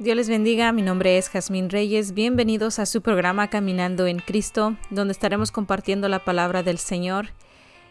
Dios les bendiga, mi nombre es Jazmín Reyes, bienvenidos a su programa Caminando en Cristo, donde estaremos compartiendo la palabra del Señor.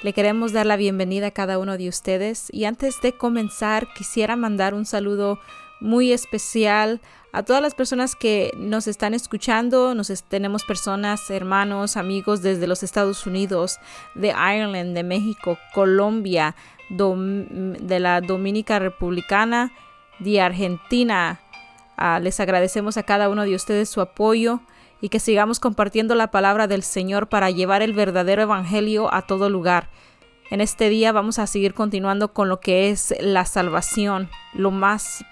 Le queremos dar la bienvenida a cada uno de ustedes y antes de comenzar quisiera mandar un saludo muy especial a todas las personas que nos están escuchando. Nos tenemos personas, hermanos, amigos desde los Estados Unidos, de Ireland, de México, Colombia, de la Dominica Republicana, de Argentina, Ah, les agradecemos a cada uno de ustedes su apoyo y que sigamos compartiendo la palabra del Señor para llevar el verdadero evangelio a todo lugar. En este día vamos a seguir continuando con lo que es la salvación, lo más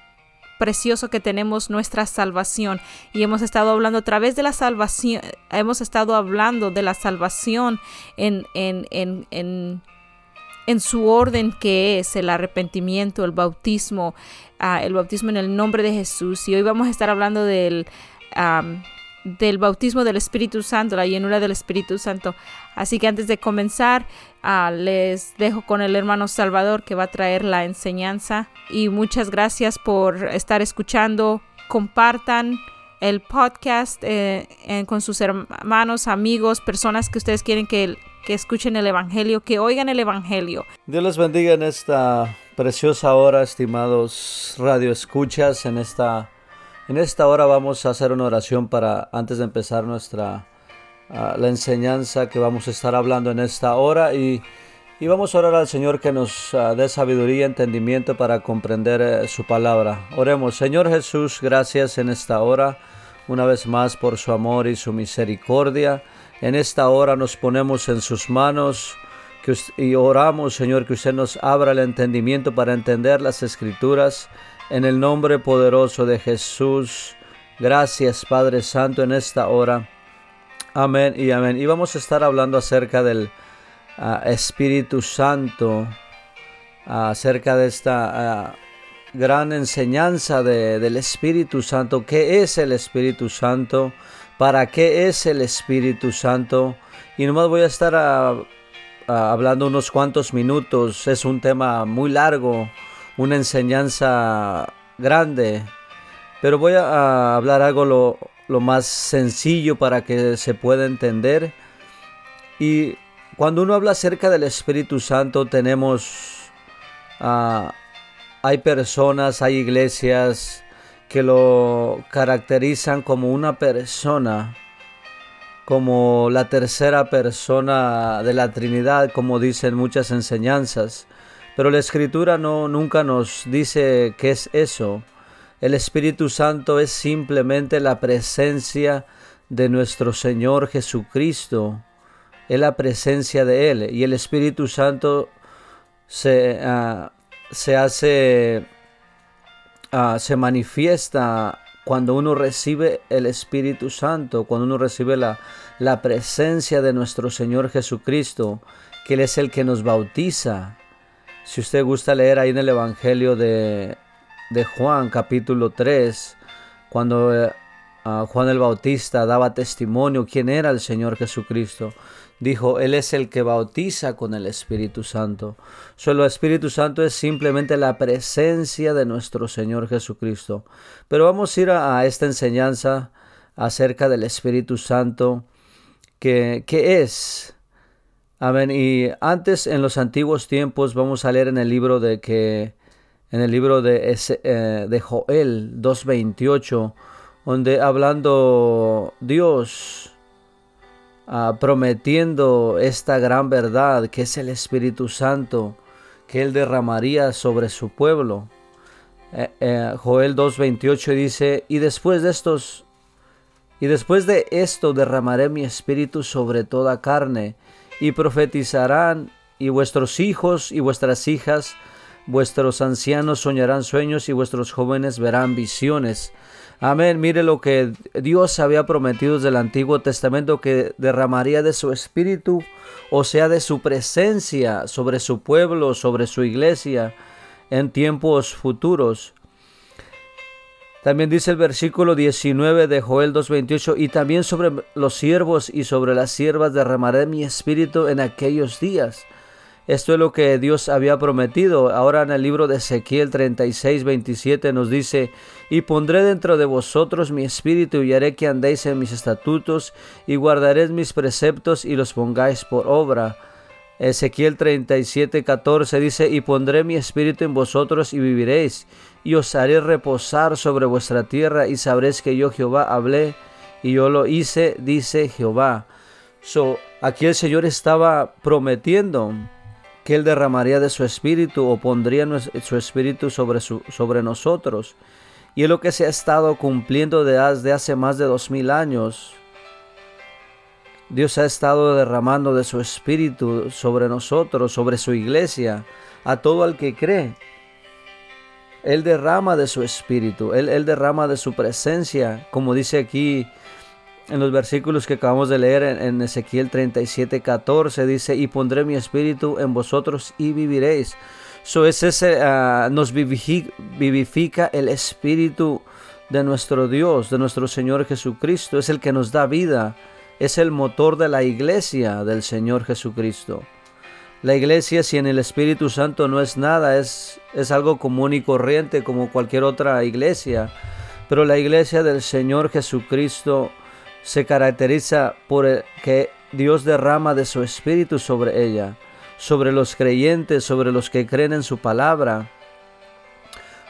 precioso que tenemos, nuestra salvación. Y hemos estado hablando a través de la salvación, hemos estado hablando de la salvación en, en, en, en en su orden que es el arrepentimiento, el bautismo, ah, el bautismo en el nombre de Jesús. Y hoy vamos a estar hablando del, del bautismo del Espíritu Santo, la llenura del Espíritu Santo. Así que antes de comenzar, ah, les dejo con el hermano Salvador que va a traer la enseñanza. Y muchas gracias por estar escuchando. Compartan el podcast eh, con sus hermanos, amigos, personas que ustedes quieren que que escuchen el Evangelio, que oigan el Evangelio. Dios les bendiga en esta preciosa hora, estimados radio escuchas. En esta, en esta hora vamos a hacer una oración para, antes de empezar nuestra, ah, la enseñanza que vamos a estar hablando en esta hora y, y vamos a orar al Señor que nos uh, dé sabiduría y entendimiento para comprender eh, su palabra. Oremos, Señor Jesús, gracias en esta hora, una vez más por su amor y su misericordia. En esta hora nos ponemos en sus manos y oramos, Señor, que usted nos abra el entendimiento para entender las escrituras. En el nombre poderoso de Jesús. Gracias, Padre Santo, en esta hora. Amén y amén. Y vamos a estar hablando acerca del ah, Espíritu Santo, acerca de esta ah, gran enseñanza del Espíritu Santo. ¿Qué es el Espíritu Santo? ¿Para qué es el Espíritu Santo? Y nomás voy a estar hablando unos cuantos minutos. Es un tema muy largo, una enseñanza grande. Pero voy a, hablar algo lo, más sencillo para que se pueda entender. Y cuando uno habla acerca del Espíritu Santo, tenemos... Ah, hay personas, hay iglesias, que lo caracterizan como una persona, como la tercera persona de la Trinidad, como dicen muchas enseñanzas. Pero la Escritura no nunca nos dice qué es eso. El Espíritu Santo es simplemente la presencia de nuestro Señor Jesucristo. Es la presencia de Él. Y el Espíritu Santo se, ah, se hace Ah, se manifiesta cuando uno recibe el Espíritu Santo, cuando uno recibe la, la presencia de nuestro Señor Jesucristo, que Él es el que nos bautiza. Si usted gusta leer ahí en el Evangelio de, de Juan capítulo 3, cuando Juan el Bautista daba testimonio quién era el Señor Jesucristo, dijo, Él es el que bautiza con el Espíritu Santo. Solo el Espíritu Santo es simplemente la presencia de nuestro Señor Jesucristo. Pero vamos a ir a, esta enseñanza acerca del Espíritu Santo, que, es. Amén. Y antes, en los antiguos tiempos, vamos a leer en el libro de que, en el libro de, eh, de Joel 2.28, donde hablando Dios Ah, prometiendo esta gran verdad que es el Espíritu Santo que Él derramaría sobre su pueblo. Eh, eh, Joel 2.28 dice, y después de estos, y después de esto derramaré mi espíritu sobre toda carne, y profetizarán, y vuestros hijos y vuestras hijas, vuestros ancianos soñarán sueños, y vuestros jóvenes verán visiones. Amén. Mire lo que Dios había prometido desde el Antiguo Testamento que derramaría de su espíritu, o sea, de su presencia sobre su pueblo, sobre su iglesia en tiempos futuros. También dice el versículo 19 de Joel 2.28, y también sobre los siervos y sobre las siervas derramaré mi espíritu en aquellos días Esto es lo que Dios había prometido. Ahora en el libro de Ezequiel 36, 27 nos dice, y pondré dentro de vosotros mi espíritu y haré que andéis en mis estatutos y guardaréis mis preceptos y los pongáis por obra. Ezequiel 37, 14 dice, y pondré mi espíritu en vosotros y viviréis, y os haré reposar sobre vuestra tierra y sabréis que yo Jehová hablé y yo lo hice, dice Jehová. So, aquí el Señor estaba prometiendo que Él derramaría de su espíritu o pondría su espíritu sobre, sobre nosotros. Y es lo que se ha estado cumpliendo desde hace más de dos mil años. Dios ha estado derramando de su espíritu sobre nosotros, sobre su iglesia, a todo el que cree. Él derrama de su espíritu, Él, él derrama de su presencia, como dice aquí en los versículos que acabamos de leer en, Ezequiel 37, 14, dice, y pondré mi espíritu en vosotros y viviréis. So es ese, ah, nos vivifica, el espíritu de nuestro Dios, de nuestro Señor Jesucristo. Es el que nos da vida. Es el motor de la iglesia del Señor Jesucristo. La iglesia sin el Espíritu Santo no es nada, es, es algo común y corriente como cualquier otra iglesia. Pero la iglesia del Señor Jesucristo se caracteriza por que Dios derrama de su espíritu sobre ella, sobre los creyentes, sobre los que creen en su palabra.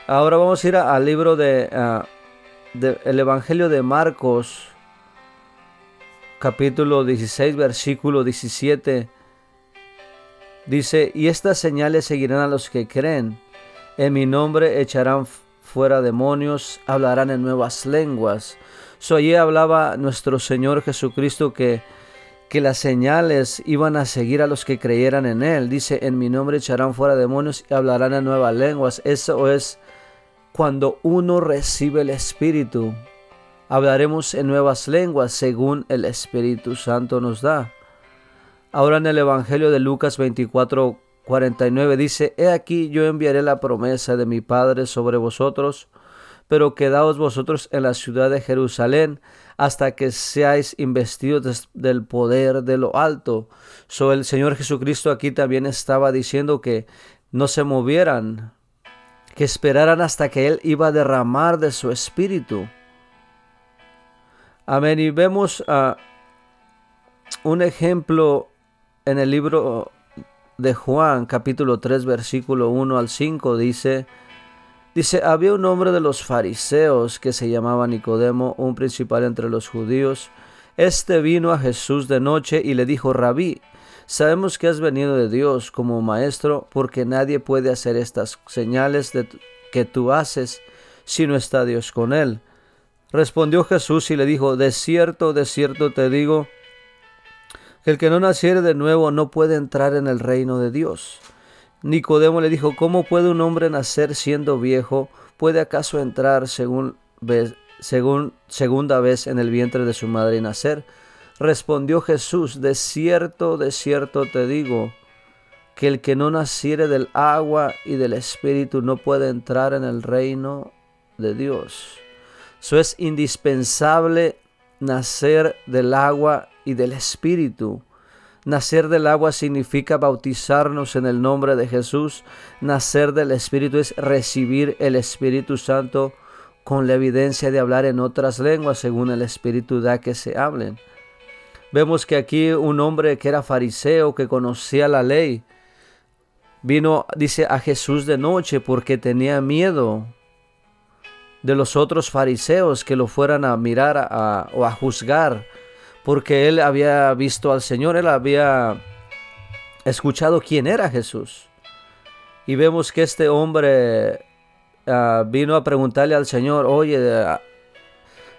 Ahora vamos a ir al libro de, el Evangelio de Marcos, capítulo 16, versículo 17. Dice, y estas señales seguirán a los que creen. En mi nombre echarán fuera demonios, hablarán en nuevas lenguas So, hablaba nuestro Señor Jesucristo que, que las señales iban a seguir a los que creyeran en Él. Dice, en mi nombre echarán fuera demonios y hablarán en nuevas lenguas. Eso es cuando uno recibe el Espíritu. Hablaremos en nuevas lenguas según el Espíritu Santo nos da. Ahora en el Evangelio de Lucas 24, 49 dice, He aquí yo enviaré la promesa de mi Padre sobre vosotros pero quedaos vosotros en la ciudad de Jerusalén hasta que seáis investidos del poder de lo alto. So el Señor Jesucristo aquí también estaba diciendo que no se movieran, que esperaran hasta que Él iba a derramar de su espíritu. Amén. Y vemos uh, un ejemplo en el libro de Juan, capítulo 3, versículo 1 al 5, dice, Dice, había un hombre de los fariseos que se llamaba Nicodemo, un principal entre los judíos. Este vino a Jesús de noche y le dijo, Rabí, sabemos que has venido de Dios como maestro, porque nadie puede hacer estas señales que tú haces si no está Dios con él. Respondió Jesús y le dijo, de cierto, de cierto te digo, que el que no naciere de nuevo no puede entrar en el reino de Dios. Nicodemo le dijo, ¿cómo puede un hombre nacer siendo viejo? ¿Puede acaso entrar según, segunda vez en el vientre de su madre y nacer? Respondió Jesús, de cierto, de cierto te digo, que el que no naciere del agua y del espíritu no puede entrar en el reino de Dios. Eso es indispensable nacer del agua y del espíritu. Nacer del agua significa bautizarnos en el nombre de Jesús. Nacer del Espíritu es recibir el Espíritu Santo con la evidencia de hablar en otras lenguas según el Espíritu da que se hablen. Vemos que aquí un hombre que era fariseo, que conocía la ley, vino, dice, a Jesús de noche porque tenía miedo de los otros fariseos que lo fueran a mirar o a juzgar porque él había visto al Señor, él había escuchado quién era Jesús. Y vemos que este hombre ah, vino a preguntarle al Señor, oye, ah,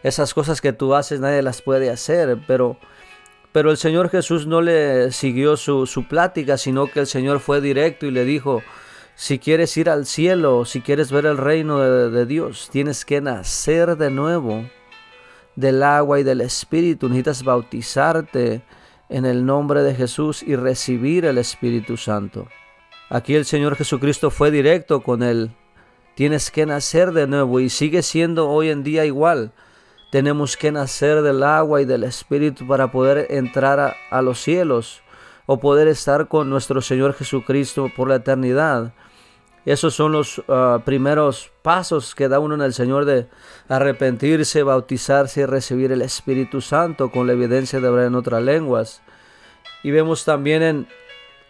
esas cosas que tú haces nadie las puede hacer, pero, pero el Señor Jesús no le siguió su, su plática, sino que el Señor fue directo y le dijo, si quieres ir al cielo, si quieres ver el reino de Dios, tienes que nacer de nuevo del agua y del Espíritu. Necesitas bautizarte en el nombre de Jesús y recibir el Espíritu Santo. Aquí el Señor Jesucristo fue directo con él. Tienes que nacer de nuevo y sigue siendo hoy en día igual. Tenemos que nacer del agua y del Espíritu para poder entrar a, los cielos. o poder estar con nuestro Señor Jesucristo por la eternidad. Esos son los ah, primeros pasos que da uno en el Señor de arrepentirse, bautizarse y recibir el Espíritu Santo con la evidencia de hablar en otras lenguas. Y vemos también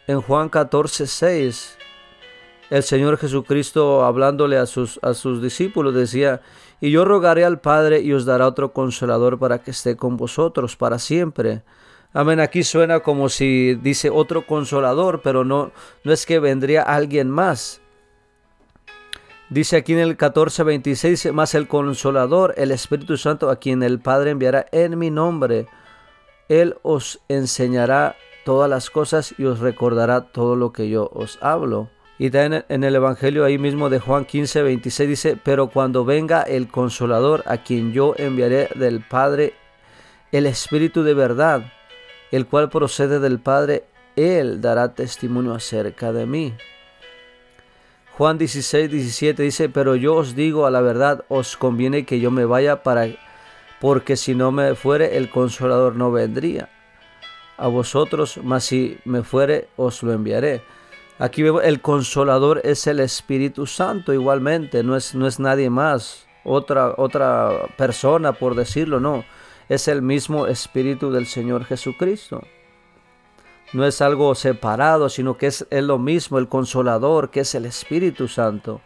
en, Juan 14, 6, el Señor Jesucristo hablándole a sus, a sus discípulos decía, y yo rogaré al Padre y os dará otro consolador para que esté con vosotros para siempre. Amén, aquí suena como si dice otro consolador, pero no, no es que vendría alguien más. Dice aquí en el 14:26, más el consolador, el Espíritu Santo, a quien el Padre enviará en mi nombre, Él os enseñará todas las cosas y os recordará todo lo que yo os hablo. Y también en el Evangelio ahí mismo de Juan 15, 26 dice, pero cuando venga el consolador a quien yo enviaré del Padre, el Espíritu de verdad, el cual procede del Padre, Él dará testimonio acerca de mí. Juan 16, 17 dice, pero yo os digo a la verdad, os conviene que yo me vaya para, porque si no me fuere, el consolador no vendría a vosotros, mas si me fuere, os lo enviaré. Aquí vemos el consolador es el Espíritu Santo igualmente, no es, no es nadie más, otra, otra persona por decirlo, no, es el mismo Espíritu del Señor Jesucristo. No es algo separado, sino que es, es lo mismo, el consolador, que es el Espíritu Santo.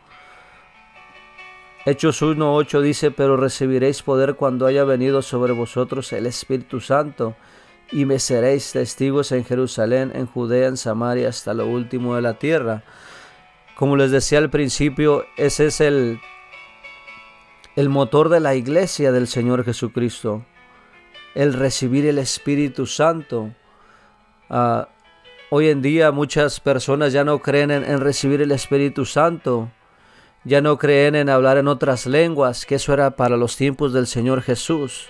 Hechos 1.8 dice, pero recibiréis poder cuando haya venido sobre vosotros el Espíritu Santo y me seréis testigos en Jerusalén, en Judea, en Samaria, hasta lo último de la tierra. Como les decía al principio, ese es el, el motor de la iglesia del Señor Jesucristo, el recibir el Espíritu Santo. Ah, hoy en día muchas personas ya no creen en recibir el Espíritu Santo, ya no creen en hablar en otras lenguas, que eso era para los tiempos del Señor Jesús.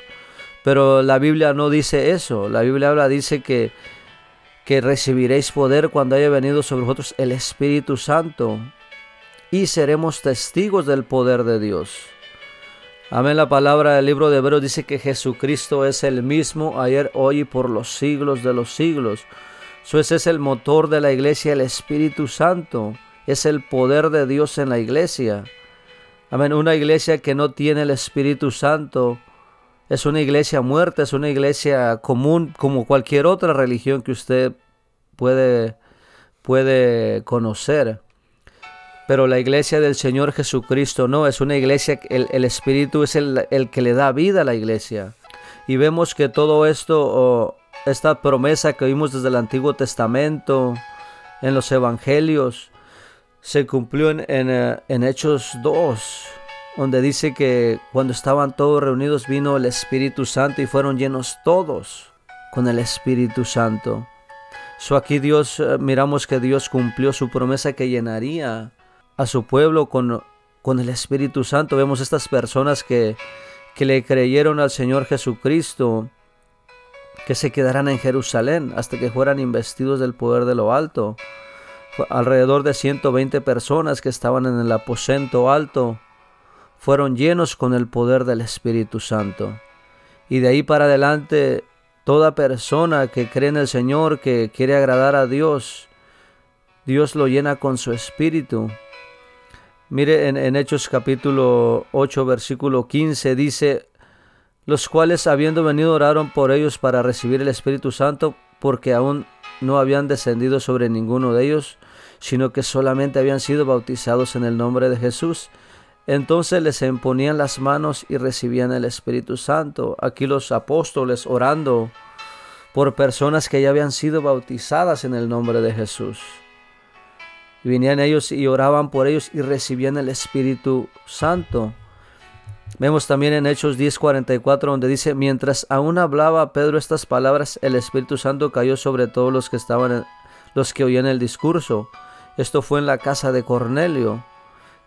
Pero la Biblia no dice eso. La Biblia habla, dice que, que recibiréis poder cuando haya venido sobre vosotros el Espíritu Santo y seremos testigos del poder de Dios. Amén. La palabra del libro de Hebreos dice que Jesucristo es el mismo ayer, hoy y por los siglos de los siglos. Eso ese es el motor de la iglesia, el Espíritu Santo. Es el poder de Dios en la iglesia. Amén. Una iglesia que no tiene el Espíritu Santo es una iglesia muerta, es una iglesia común como cualquier otra religión que usted puede, puede conocer. Pero la iglesia del Señor Jesucristo no, es una iglesia, el, el Espíritu es el, el, que le da vida a la iglesia. Y vemos que todo esto, esta promesa que vimos desde el Antiguo Testamento, en los Evangelios, se cumplió en, en, eh, en Hechos 2 donde dice que cuando estaban todos reunidos vino el Espíritu Santo y fueron llenos todos con el Espíritu Santo. So aquí Dios, eh, miramos que Dios cumplió su promesa que llenaría a su pueblo con, con el Espíritu Santo. Vemos estas personas que, que le creyeron al Señor Jesucristo, que se quedarán en Jerusalén hasta que fueran investidos del poder de lo alto. Alrededor de 120 personas que estaban en el aposento alto fueron llenos con el poder del Espíritu Santo. Y de ahí para adelante, toda persona que cree en el Señor, que quiere agradar a Dios, Dios lo llena con su Espíritu. Mire en, Hechos capítulo 8, versículo 15, dice, los cuales habiendo venido oraron por ellos para recibir el Espíritu Santo, porque aún no habían descendido sobre ninguno de ellos, sino que solamente habían sido bautizados en el nombre de Jesús. Entonces les imponían las manos y recibían el Espíritu Santo. Aquí los apóstoles orando por personas que ya habían sido bautizadas en el nombre de Jesús. Y venían ellos y oraban por ellos y recibían el Espíritu Santo. Vemos también en Hechos 10:44 donde dice, mientras aún hablaba Pedro estas palabras, el Espíritu Santo cayó sobre todos los que estaban, los que oían el discurso. Esto fue en la casa de Cornelio.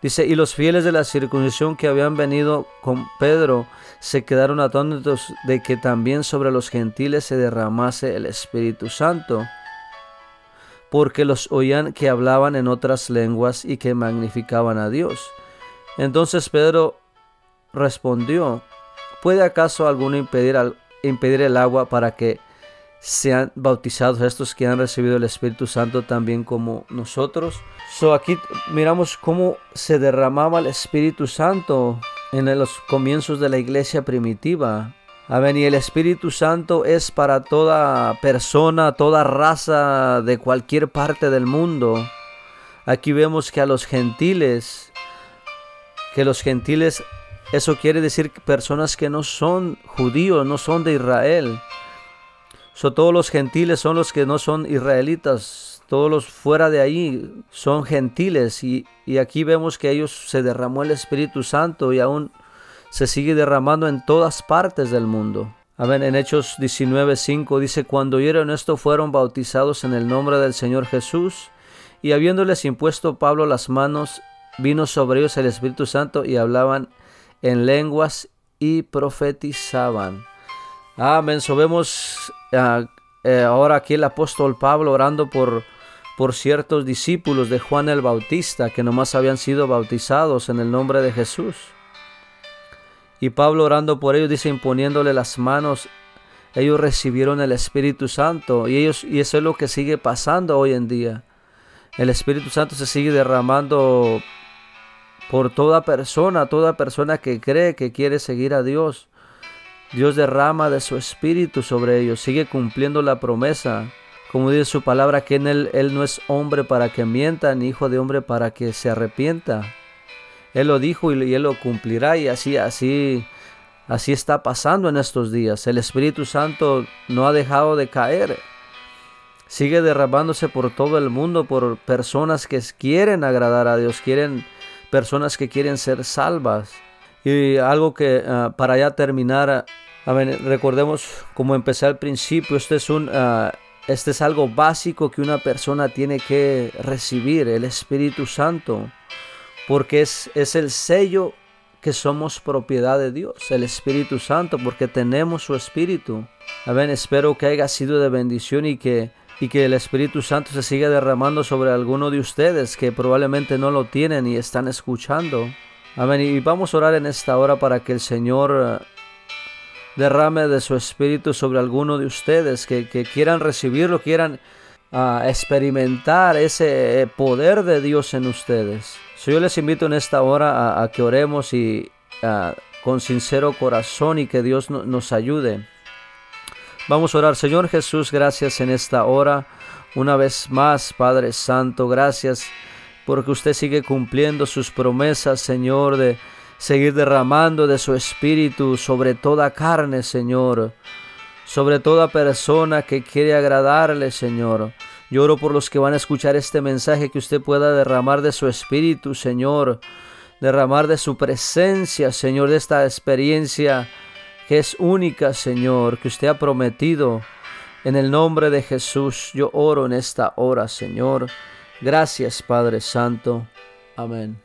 Dice, y los fieles de la circuncisión que habían venido con Pedro se quedaron atónitos de que también sobre los gentiles se derramase el Espíritu Santo, porque los oían que hablaban en otras lenguas y que magnificaban a Dios. Entonces Pedro respondió, ¿puede acaso alguno impedir, impedir el agua para que sean bautizados, estos que han recibido el Espíritu Santo también como nosotros. So aquí miramos cómo se derramaba el Espíritu Santo en los comienzos de la iglesia primitiva. Amén. Y el Espíritu Santo es para toda persona, toda raza de cualquier parte del mundo. Aquí vemos que a los gentiles, que los gentiles, eso quiere decir personas que no son judíos, no son de Israel. So, todos los gentiles son los que no son israelitas, todos los fuera de ahí son gentiles. Y, y aquí vemos que ellos se derramó el Espíritu Santo y aún se sigue derramando en todas partes del mundo. Amén. En Hechos 19:5 dice, cuando oyeron esto fueron bautizados en el nombre del Señor Jesús, y habiéndoles impuesto Pablo las manos, vino sobre ellos el Espíritu Santo y hablaban en lenguas y profetizaban. Amén. So vemos ah, eh, ahora aquí el apóstol Pablo orando por, por ciertos discípulos de Juan el Bautista que nomás habían sido bautizados en el nombre de Jesús. Y Pablo orando por ellos dice imponiéndole las manos, ellos recibieron el Espíritu Santo y ellos y eso es lo que sigue pasando hoy en día. El Espíritu Santo se sigue derramando por toda persona, toda persona que cree que quiere seguir a Dios. Dios derrama de su espíritu sobre ellos, sigue cumpliendo la promesa. Como dice su palabra, que en él, él no es hombre para que mienta, ni hijo de hombre para que se arrepienta. Él lo dijo y Él lo cumplirá y así, así, así está pasando en estos días. El Espíritu Santo no ha dejado de caer. Sigue derramándose por todo el mundo, por personas que quieren agradar a Dios, quieren personas que quieren ser salvas. Y algo que ah, para ya terminar, recordemos como empecé al principio, este es un ah, este es algo básico que una persona tiene que recibir, el Espíritu Santo porque es, es el sello que somos propiedad de Dios, el Espíritu Santo, porque tenemos su Espíritu. Amén, espero que haya sido de bendición y que, y que el Espíritu Santo se siga derramando sobre alguno de ustedes que probablemente no lo tienen y están escuchando. Amén, y vamos a orar en esta hora para que el Señor eh, derrame de su Espíritu sobre alguno de ustedes que, que quieran recibirlo, quieran ah, experimentar ese eh, poder de Dios en ustedes yo les invito en esta hora a, que oremos y con sincero corazón y que Dios nos ayude. Vamos a orar, Señor Jesús, gracias en esta hora. Una vez más, Padre Santo, gracias porque usted sigue cumpliendo sus promesas, Señor, de seguir derramando de su espíritu sobre toda carne, Señor, sobre toda persona que quiere agradarle, Señor. Lloro por los que van a escuchar este mensaje, que usted pueda derramar de su espíritu, Señor, derramar de su presencia, Señor, de esta experiencia que es única, Señor, que usted ha prometido. En el nombre de Jesús yo oro en esta hora, Señor. Gracias, Padre Santo. Amén.